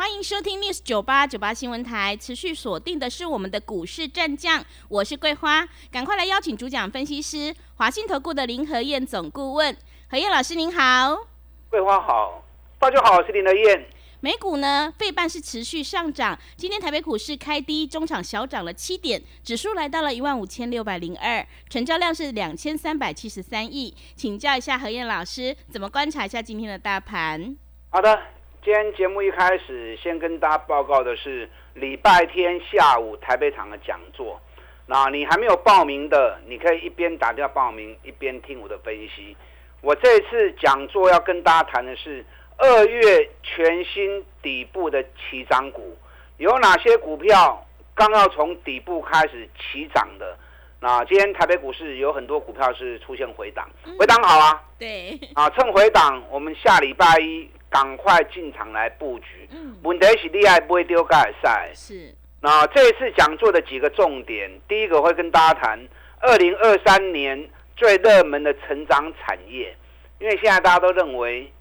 欢迎收听 News 九八九八新闻台，持续锁定的是我们的股市战将，我是桂花，赶快来邀请主讲分析师华信投顾的林和燕总顾问，何燕老师您好，桂花好，大家好，我是林和燕。美股呢，费半是持续上涨，今天台北股市开低，中场小涨了七点，指数来到了一万五千六百零二，成交量是两千三百七十三亿，请教一下何燕老师，怎么观察一下今天的大盘？好的。今天节目一开始，先跟大家报告的是礼拜天下午台北场的讲座。那你还没有报名的，你可以一边打电话报名，一边听我的分析。我这次讲座要跟大家谈的是二月全新底部的起涨股，有哪些股票刚要从底部开始起涨的？那今天台北股市有很多股票是出现回档，回档好啊。对。啊，趁回档，我们下礼拜一。赶快进场来布局。嗯，问题是厉害不会丢盖赛。是。那这一次讲座的几个重点，第一个会跟大家谈二零二三年最热门的成长产业，因为现在大家都认为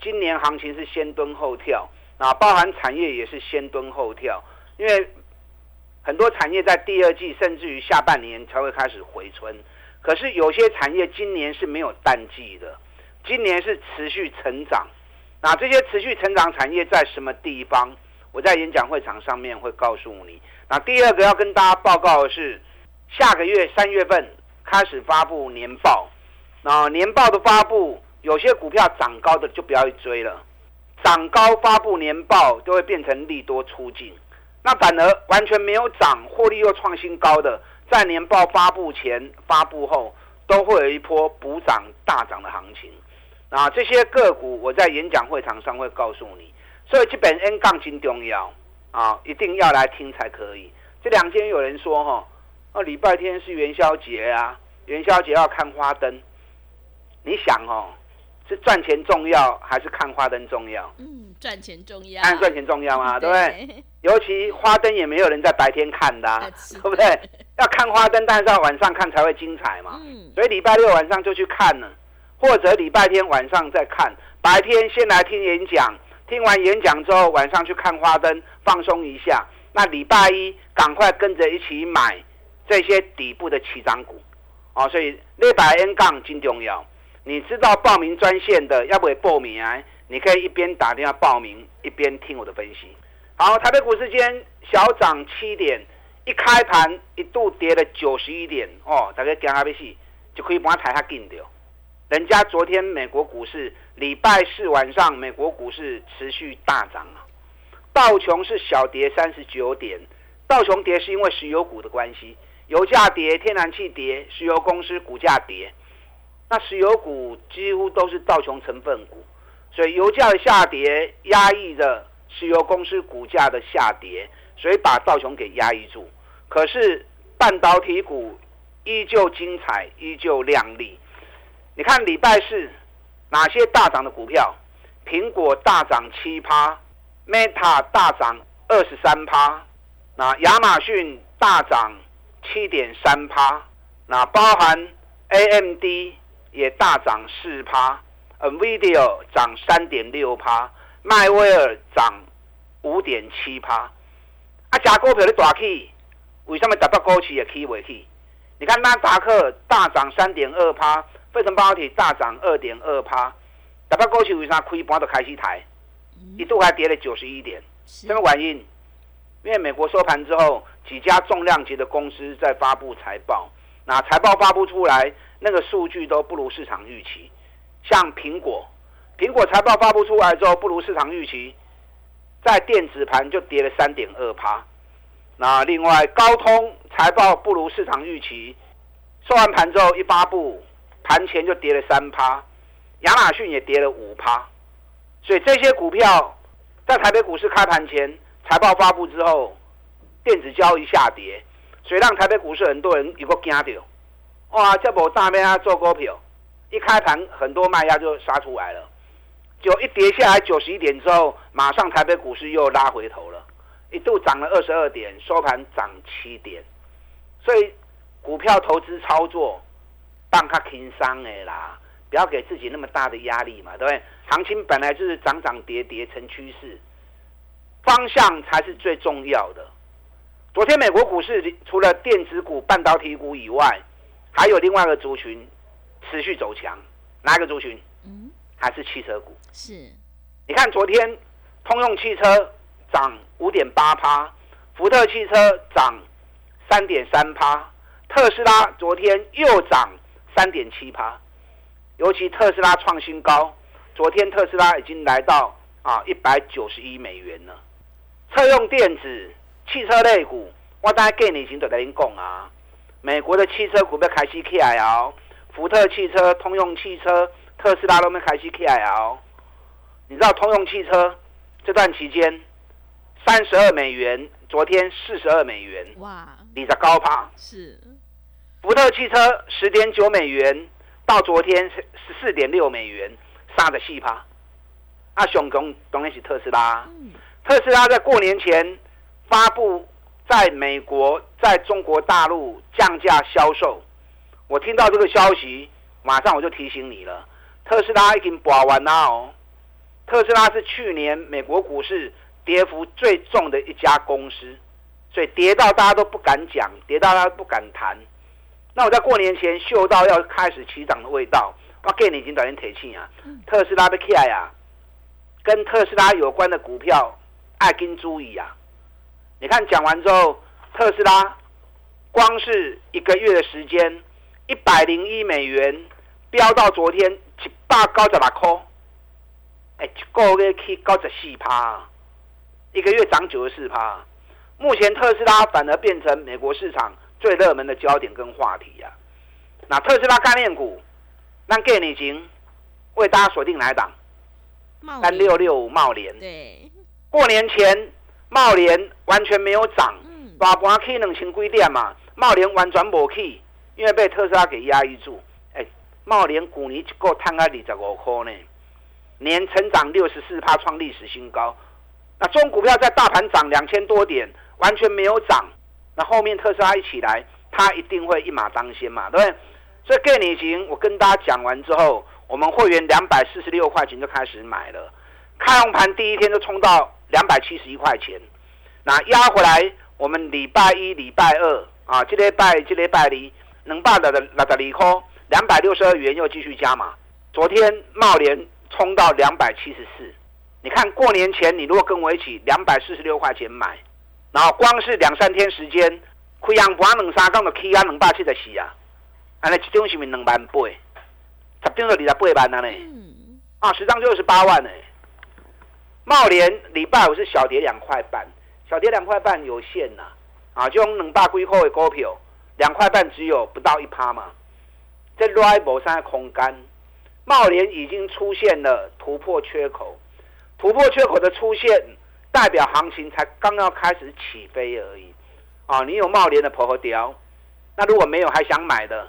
今年行情是先蹲后跳，啊，包含产业也是先蹲后跳，因为很多产业在第二季甚至于下半年才会开始回春，可是有些产业今年是没有淡季的，今年是持续成长。那这些持续成长产业在什么地方？我在演讲会场上面会告诉你。那第二个要跟大家报告的是，下个月三月份开始发布年报。那年报的发布，有些股票涨高的就不要去追了，涨高发布年报都会变成利多出境。那反而完全没有涨，获利又创新高的，在年报发布前、发布后都会有一波补涨大涨的行情。啊，这些个股我在演讲会场上会告诉你，所以基本 N 杠金重要啊，一定要来听才可以。这两天有人说哈，啊礼拜天是元宵节啊，元宵节要看花灯。你想哦，是赚钱重要还是看花灯重要？嗯，赚钱重要。看赚钱重要啊？对不对？尤其花灯也没有人在白天看的，对不对？要看花灯，但是要晚上看才会精彩嘛。嗯。所以礼拜六晚上就去看了。或者礼拜天晚上再看，白天先来听演讲，听完演讲之后晚上去看花灯，放松一下。那礼拜一赶快跟着一起买这些底部的起涨股，哦，所以六百 N 杠金重要。你知道报名专线的要不要报名啊？你可以一边打电话报名，一边听我的分析。好，台北股市间小涨七点，一开盘一度跌了九十一点，哦，大家惊下要死，就可以把台下紧掉。人家昨天美国股市礼拜四晚上，美国股市持续大涨啊，道琼是小跌三十九点，道琼跌是因为石油股的关系，油价跌，天然气跌，石油公司股价跌，那石油股几乎都是道琼成分股，所以油价的下跌压抑着石油公司股价的下跌，所以把道琼给压抑住。可是半导体股依旧精彩，依旧亮丽。你看礼拜四哪些大涨的股票？苹果大涨七趴，Meta 大涨二十三趴，那亚马逊大涨七点三趴，那包含 AMD 也大涨四趴，NVIDIA 涨三点六趴，迈威尔涨五点七趴。啊，加股票的大起，为什么达到高企也起未起？你看纳达克大涨三点二趴。费城半导体大涨二点二趴，打到过去为啥亏盘都开始抬，一度还跌了九十一点，什么原因？因为美国收盘之后，几家重量级的公司在发布财报，那财报发布出来，那个数据都不如市场预期。像苹果，苹果财报发布出来之后不如市场预期，在电子盘就跌了三点二趴。那另外高通财报不如市场预期，收完盘之后一发布。盘前就跌了三趴，亚马逊也跌了五趴，所以这些股票在台北股市开盘前财报发布之后，电子交易下跌，所以让台北股市很多人有个惊掉，哇，这波大面啊做股票，一开盘很多卖压就杀出来了，就一跌下来九十一点之后，马上台北股市又拉回头了，一度涨了二十二点，收盘涨七点，所以股票投资操作，当它轻伤的啦，不要给自己那么大的压力嘛，对不对？行情本来就是涨涨跌跌成趋势，方向才是最重要的。昨天美国股市除了电子股、半导体股以外，还有另外一个族群持续走强，哪一个族群？嗯，还是汽车股。是，你看昨天通用汽车涨五点八趴，福特汽车涨三点三趴，特斯拉昨天又涨三点七趴，尤其特斯拉创新高，昨天特斯拉已经来到啊一百九十一美元了，车用电子。汽车类股，我大概给你已经都在您讲啊。美国的汽车股要开始起来哦，福特汽车、通用汽车、特斯拉都没开始起来哦。你知道通用汽车这段期间三十二美元，昨天四十二美元，哇，你在高趴是。福特汽车十点九美元，到昨天十四点六美元，杀的细趴。啊，熊熊当然是特斯拉，特斯拉在过年前。发布在美国、在中国大陆降价销售，我听到这个消息，马上我就提醒你了。特斯拉已经保完了哦。特斯拉是去年美国股市跌幅最重的一家公司，所以跌到大家都不敢讲，跌到大家不敢谈。那我在过年前嗅到要开始起涨的味道，我给你已经短线提气啊。特斯拉被起来啊，跟特斯拉有关的股票爱跟注意啊。你看讲完之后，特斯拉光是一个月的时间，一百零一美元飙到昨天一百九十六块，哎，一个月去九十四趴，一个月涨九十四趴。目前特斯拉反而变成美国市场最热门的焦点跟话题呀。那特斯拉概念股，那给你已经为大家锁定哪一档？三六六五茂联。对，过年前。茂联完全没有涨，大盘去两千几点嘛？茂联完全无去，因为被特斯拉给压抑住。哎，茂联股年一个探到二十五块呢，年成长六十四趴创历史新高。那中股票在大盘涨两千多点，完全没有涨。那后面特斯拉一起来，它一定会一马当先嘛，对不对？所以概念型，我跟大家讲完之后，我们会员两百四十六块钱就开始买了，开红盘第一天就冲到。两百七十一块钱，那压回来，我们礼拜一、礼拜二啊，这礼拜、这礼拜里，能办的那个利空两百六十二元又继续加码。昨天茂联冲到两百七十四，你看过年前你如果跟我一起两百四十六块钱买，然后光是两三天时间，开阳盘两三港的 K 啊。两百七十四啊，安尼一张是咪两万八，十张就二十八万了呢，啊，十张就二十八万呢。茂联礼拜五是小跌两块半，小跌两块半有限呐，啊，就用两百几块的股票，两块半只有不到一趴嘛，这 rival 上的空间，茂联已经出现了突破缺口，突破缺口的出现代表行情才刚要开始起飞而已，啊，你有茂联的婆婆雕，那如果没有还想买的，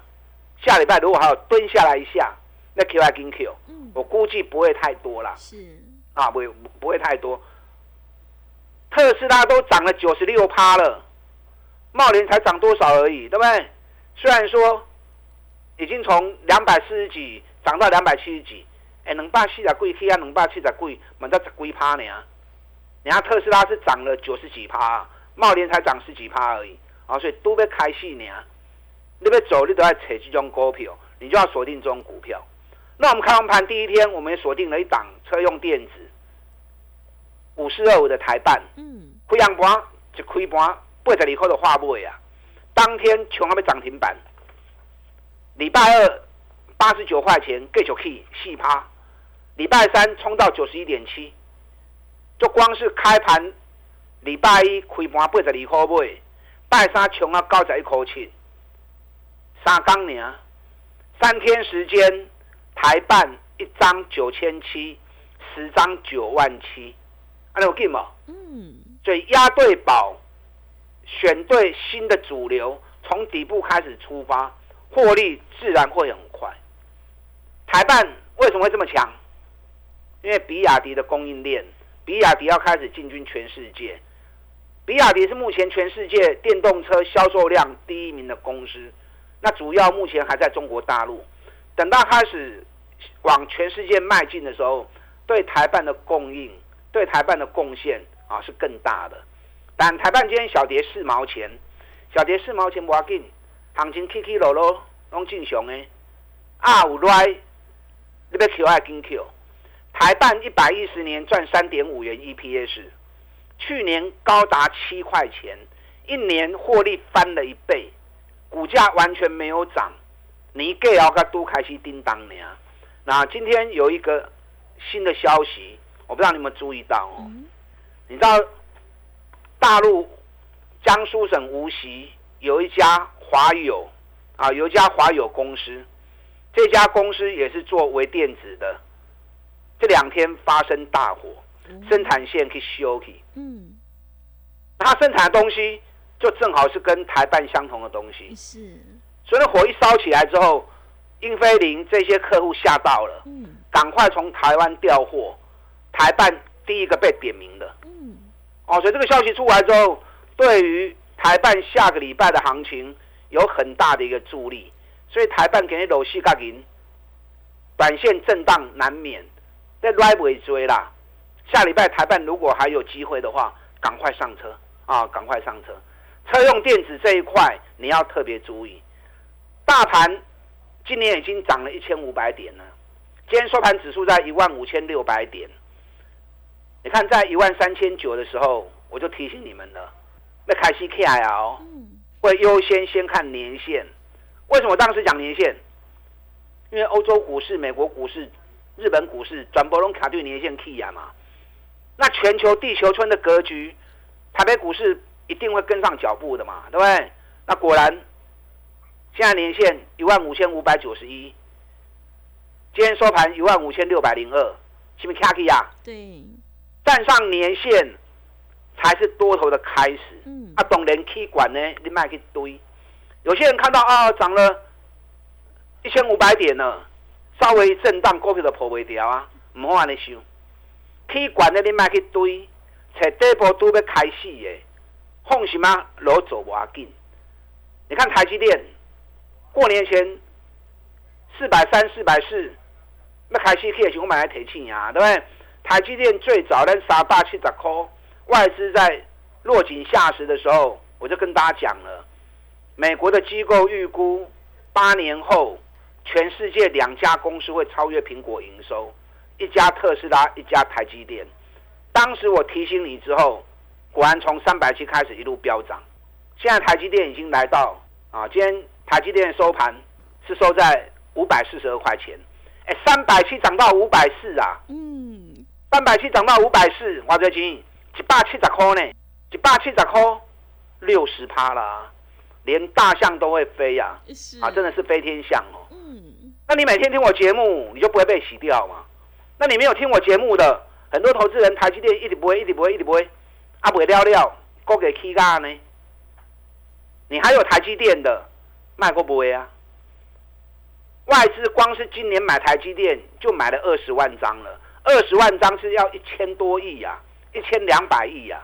下礼拜如果还有蹲下来一下，那 Q I 跟 Q，我估计不会太多了。是。啊，不会不会太多。特斯拉都涨了九十六趴了，茂联才涨多少而已，对不对？虽然说已经从两百四十几涨到两百七十几，哎，能百七十贵，其他能百七十贵，满到十几趴呢。人家特斯拉是涨了九十几趴，茂联才涨十几趴而已，啊，所以都被开戏呢。你要走，你都要扯这种股票，你就要锁定这种股票。那我们开完盘第一天，我们锁定了一档车用电子，五四二五的台办，嗯，开阳盘就开盘八十二块的话尾啊，当天全还没涨停板。礼拜二八十九块钱继续去四趴，礼拜三冲到九十一点七，就光是开盘礼拜一开盘八十二块尾，拜三穷啊九十一口气，三缸年，三天时间。台办一张九千七，十张九万七，安有见吗？嗯，所以押对宝选对新的主流，从底部开始出发，获利自然会很快。台办为什么会这么强？因为比亚迪的供应链，比亚迪要开始进军全世界。比亚迪是目前全世界电动车销售量第一名的公司，那主要目前还在中国大陆。等到开始往全世界迈进的时候，对台办的供应、对台办的贡献啊是更大的。但台办今天小跌四毛钱，小跌四毛钱不要紧，行情起起落落拢正常的。啊，有来，你要 Q 还跟 Q？台办一百一十年赚三点五元 EPS，去年高达七块钱，一年获利翻了一倍，股价完全没有涨。你给要个都开始叮当呢？那今天有一个新的消息，我不知道你们注意到哦。你知道大陆江苏省无锡有一家华友啊，有一家华友公司，这家公司也是做微电子的。这两天发生大火，生产线去修去。嗯，他生产的东西就正好是跟台办相同的东西。是。所以火一烧起来之后，英飞凌这些客户吓到了，赶快从台湾调货，台办第一个被点名的。嗯，哦，所以这个消息出来之后，对于台办下个礼拜的行情有很大的一个助力。所以台办给你搂细价银，短线震荡难免，在来尾追啦。下礼拜台办如果还有机会的话，赶快上车啊，赶快上车。车用电子这一块你要特别注意。大盘今年已经涨了一千五百点了，今天收盘指数在一万五千六百点。你看，在一万三千九的时候，我就提醒你们了，那开西 K I L 会优先先看年线。为什么当时讲年线？因为欧洲股市、美国股市、日本股市转波龙卡对年线 K 呀嘛。那全球地球村的格局，台北股市一定会跟上脚步的嘛，对不对？那果然。现在年线一万五千五百九十一，今天收盘一万五千六百零二，是不是卡起呀？对，站上年线才是多头的开始。嗯，啊，懂人 K 管呢，你卖去堆。有些人看到啊，涨了一千五百点了，稍微震荡，股票就破未掉啊，唔好安尼想。K 管的，你卖去堆，在底部都要开始的，放什么路走不要紧。你看台积电。过年前四百三、四百四，那开始可以我买来提钱呀，对不对？台积电最早在三百七十块，外资在落井下石的时候，我就跟大家讲了，美国的机构预估八年后，全世界两家公司会超越苹果营收，一家特斯拉，一家台积电。当时我提醒你之后，果然从三百七开始一路飙涨，现在台积电已经来到啊，今天。台积电收盘是收在五百四十二块钱，哎，三百七涨到五百四啊！嗯，三百七涨到五百四，华，最近一百七十块呢，一百七十块，六十趴啦，连大象都会飞呀！啊，真的是飞天象哦。那你每天听我节目，你就不会被洗掉吗？那你没有听我节目的很多投资人，台积电一直不会，一直不会，一直不会，啊，不会了了，高给 K 价呢？你还有台积电的？卖过不会啊？外资光是今年买台积电就买了二十万张了，二十万张是要一千多亿呀，一千两百亿呀，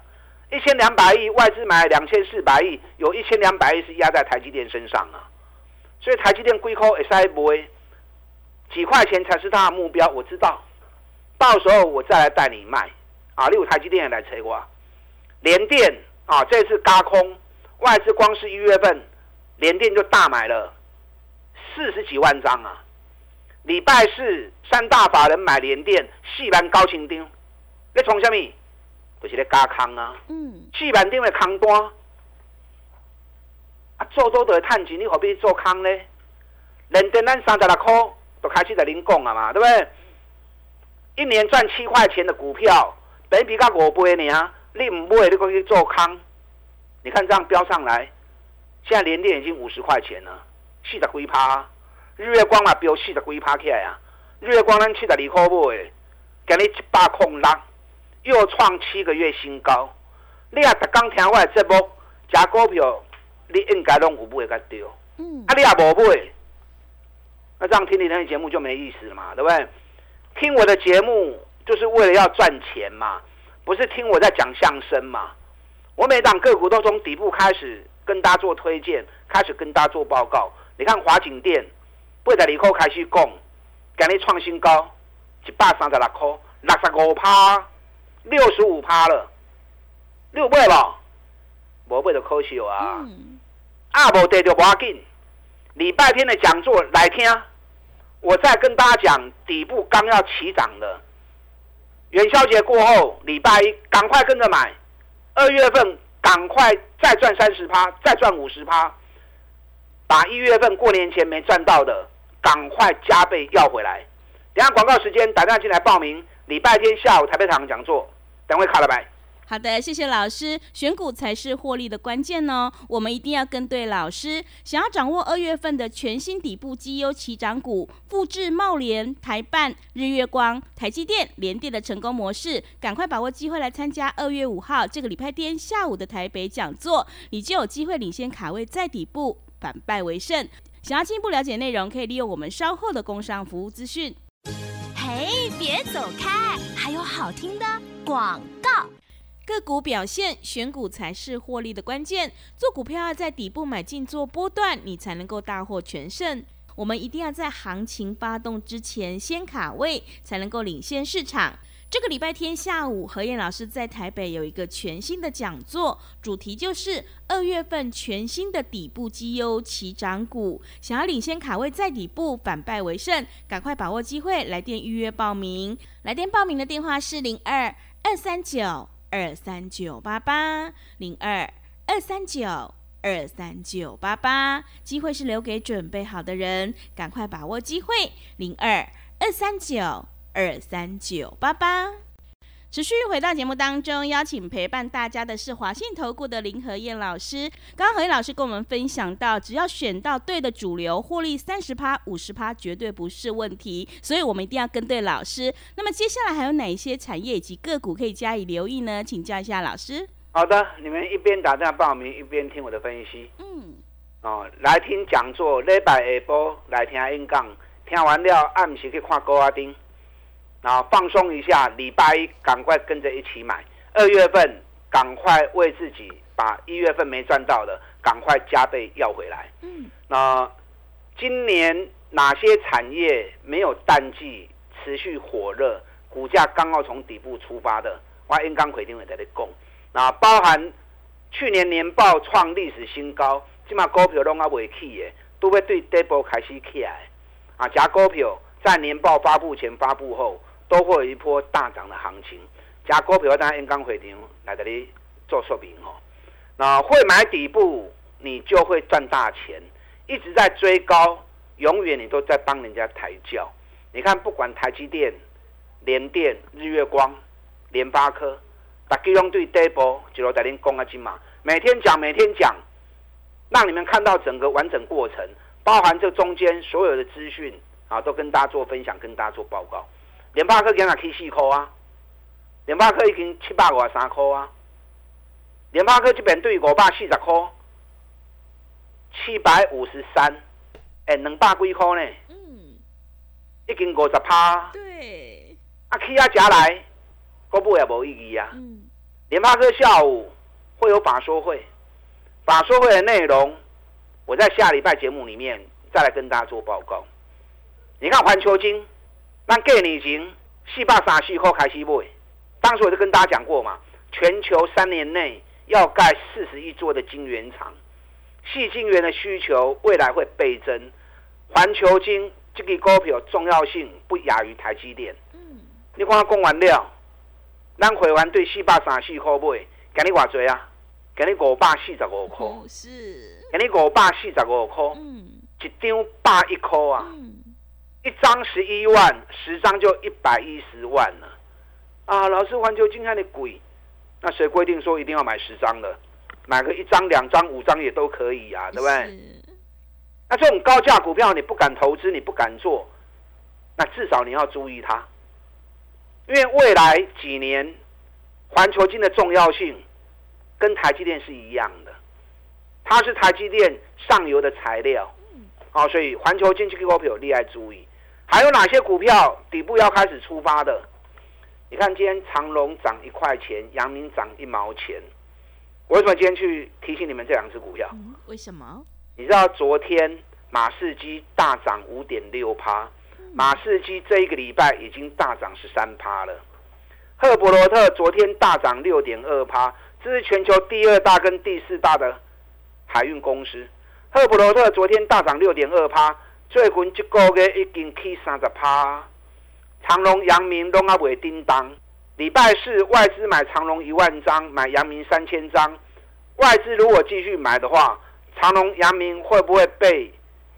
一千两百亿外资买两千四百亿，有一千两百亿是压在台积电身上啊。所以台积电归扣 S I 不会几块钱才是他的目标，我知道，到时候我再来带你卖啊。例如台积电也来催我，联电啊，这次嘎空外资光是一月份。联电就大买了四十几万张啊！礼拜四三大法人买联电，细板高清丁，你从什么？就是咧加空啊！嗯，细板丁的空单啊，做多都会赚钱，你何必做空呢？联电咱三十六块都开始在恁讲啊嘛，对不对？一年赚七块钱的股票，等比较五倍呢，你唔买，你可以做空。你看这样飙上来。现在连电已经五十块钱了，四十几趴。日月光嘛，飙四十几趴起来啊！日月光咱七十二块买，今日一百空六，又创七个月新高。你也逐刚听我的节目，食股票你应该拢有买个对，嗯，啊你也无买，那这样听你那节目就没意思了嘛，对不对？听我的节目就是为了要赚钱嘛，不是听我在讲相声嘛。我每档个股都从底部开始跟大家做推荐，开始跟大家做报告。你看华景店，八十二块开始讲，今日创新高，一百三十六块，六十五趴，六十五趴了，六倍吧？无倍就可惜啊！啊，无跌就无要紧。礼拜天的讲座来听，我再跟大家讲底部刚要起涨的，元宵节过后，礼拜一赶快跟着买。二月份赶快再赚三十趴，再赚五十趴，把一月份过年前没赚到的，赶快加倍要回来。等下广告时间，打电话进来报名，礼拜天下午台北场讲座，等会卡了白。好的，谢谢老师。选股才是获利的关键哦，我们一定要跟对老师。想要掌握二月份的全新底部绩优起涨股，复制茂联、台办、日月光、台积电、联电的成功模式，赶快把握机会来参加二月五号这个礼拜天下午的台北讲座，你就有机会领先卡位在底部，反败为胜。想要进一步了解内容，可以利用我们稍后的工商服务资讯。嘿，别走开，还有好听的广告。个股表现，选股才是获利的关键。做股票要在底部买进做波段，你才能够大获全胜。我们一定要在行情发动之前先卡位，才能够领先市场。这个礼拜天下午，何燕老师在台北有一个全新的讲座，主题就是二月份全新的底部绩优起涨股。想要领先卡位在底部，反败为胜，赶快把握机会，来电预约报名。来电报名的电话是零二二三九。二三九八八零二二三九二三九八八，机会是留给准备好的人，赶快把握机会。零二二三九二三九八八。持续回到节目当中，邀请陪伴大家的是华信投顾的林和燕老师。刚刚何燕老师跟我们分享到，只要选到对的主流，获利三十趴、五十趴绝对不是问题。所以我们一定要跟对老师。那么接下来还有哪一些产业以及个股可以加以留意呢？请教一下老师。好的，你们一边打电话报名，一边听我的分析。嗯。哦，来听讲座，礼拜下播来听演讲，听完了暗时去看高阿丁。然后放松一下，礼拜一赶快跟着一起买。二月份赶快为自己把一月份没赚到的赶快加倍要回来。嗯，那今年哪些产业没有淡季，持续火热，股价刚好从底部出发的？我应刚回定会在这讲。那包含去年年报创历史新高，起码股票拢还未起的，都会对底部开始起来。啊，加股票在年报发布前、发布后。都会有一波大涨的行情，加股票当然刚会场来这里做说明哦。那会买底部，你就会赚大钱。一直在追高，永远你都在帮人家抬轿。你看，不管台积电、联电、日月光、联发科，大家用对底部就落在恁讲啊金嘛，每天讲，每天讲，让你们看到整个完整过程，包含这中间所有的资讯啊，都跟大家做分享，跟大家做报告。联发科今日起四块啊，联发科已经七百五十三块啊，联发科这边对五百四十块，七百五十三，哎，两百几块呢？嗯，已经五十趴。对。啊，起啊加来，股部也无意义啊。嗯。联发科下午会有法说会，法说会的内容，我在下礼拜节目里面再来跟大家做报告。你看环球金。那过年前四百三十块开始买，当时我就跟大家讲过嘛，全球三年内要盖四十亿座的晶圆厂，细晶圆的需求未来会倍增，环球晶这个股票重要性不亚于台积电。嗯，你看讲完了，咱会员对四百三十块买，给你偌济啊？给你五百四十五块。是。给你五百四十五块。嗯。一张百一块啊。嗯。一张十一万，十张就一百一十万了啊！老师，环球金看的鬼，那谁规定说一定要买十张的？买个一张、两张、五张也都可以啊，对不对？那这种高价股票你不敢投资，你不敢做，那至少你要注意它，因为未来几年环球金的重要性跟台积电是一样的。它是台积电上游的材料。好，所以环球经济股票利害注意。还有哪些股票底部要开始出发的？你看今天长隆涨一块钱，阳明涨一毛钱。我为什么今天去提醒你们这两只股票？为什么？你知道昨天马士基大涨五点六趴，马士基这一个礼拜已经大涨十三趴了。赫伯罗特昨天大涨六点二趴，这是全球第二大跟第四大的海运公司。赫伯罗特昨天大涨六点二趴，最近一个月已经起三十趴。长隆、阳明拢阿未叮当。礼拜四外资买长隆一万张，买阳明三千张。外资如果继续买的话，长隆、阳明会不会被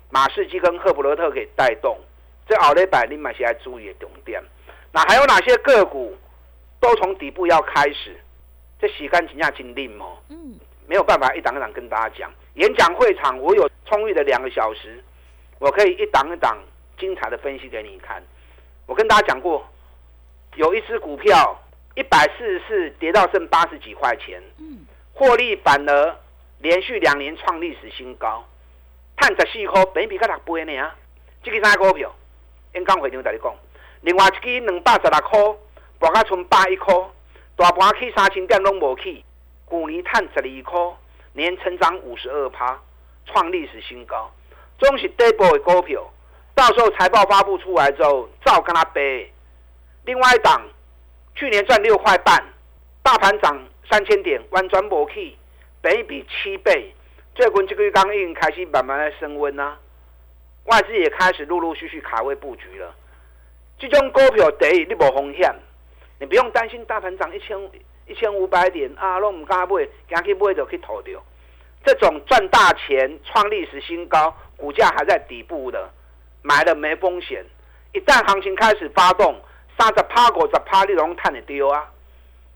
马士基跟赫普罗特给带动？这奥利百你买些要注意的重点。那还有哪些个股？都从底部要开始，这洗干净下精力哦。嗯，没有办法一档一档跟大家讲。演讲会场我有充裕的两个小时，我可以一档一档精彩的分析给你看。我跟大家讲过，有一只股票一百四十四跌到剩八十几块钱，获利反而连续两年创历史新高，探十四块，比比较六倍呢啊！这个啥股票？演讲会场在你讲，另外一支两百十六块。博到剩百一块，大盘去三千点拢无去，去年赚十二块，年成长五十二趴，创历史新高。总是底部的股票，到时候财报发布出来之后，照跟他背。另外一档，去年赚六块半，大盘涨三千点，完全无去，比比七倍。最近这个月刚已经开始慢慢在升温啊，外资也开始陆陆续续卡位布局了。这种股票第一，你无风险。你不用担心大盘涨一千一千五百点啊，拢唔敢买，行去买就去套掉。这种赚大钱、创历史新高、股价还在底部的，买了没风险。一旦行情开始发动，三十趴、五十趴，你拢赚得丢啊！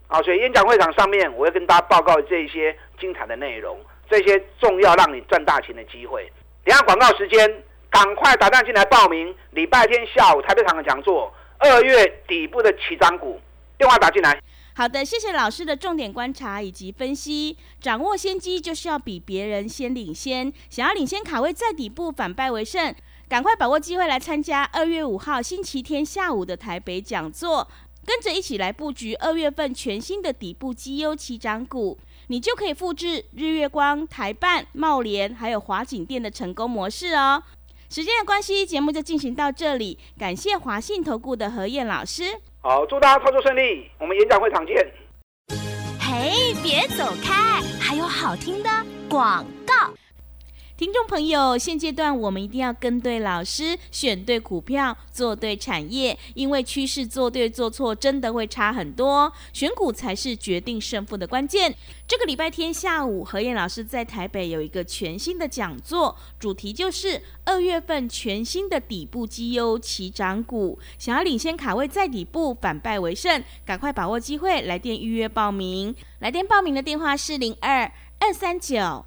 啊，所以演讲会场上面，我会跟大家报告这些精彩的内容，这些重要让你赚大钱的机会。等下广告时间，赶快打电进来报名，礼拜天下午台北场的讲座，二月底部的起涨股。电话打进来。好的，谢谢老师的重点观察以及分析。掌握先机就是要比别人先领先，想要领先卡位在底部反败为胜，赶快把握机会来参加二月五号星期天下午的台北讲座，跟着一起来布局二月份全新的底部绩优起涨股，你就可以复制日月光、台办、茂联还有华景店的成功模式哦。时间的关系，节目就进行到这里，感谢华信投顾的何燕老师。好，祝大家操作顺利，我们演讲会场见。嘿，别走开，还有好听的广告。听众朋友，现阶段我们一定要跟对老师，选对股票，做对产业，因为趋势做对做错真的会差很多。选股才是决定胜负的关键。这个礼拜天下午，何燕老师在台北有一个全新的讲座，主题就是二月份全新的底部绩优起涨股。想要领先卡位在底部，反败为胜，赶快把握机会，来电预约报名。来电报名的电话是零二二三九。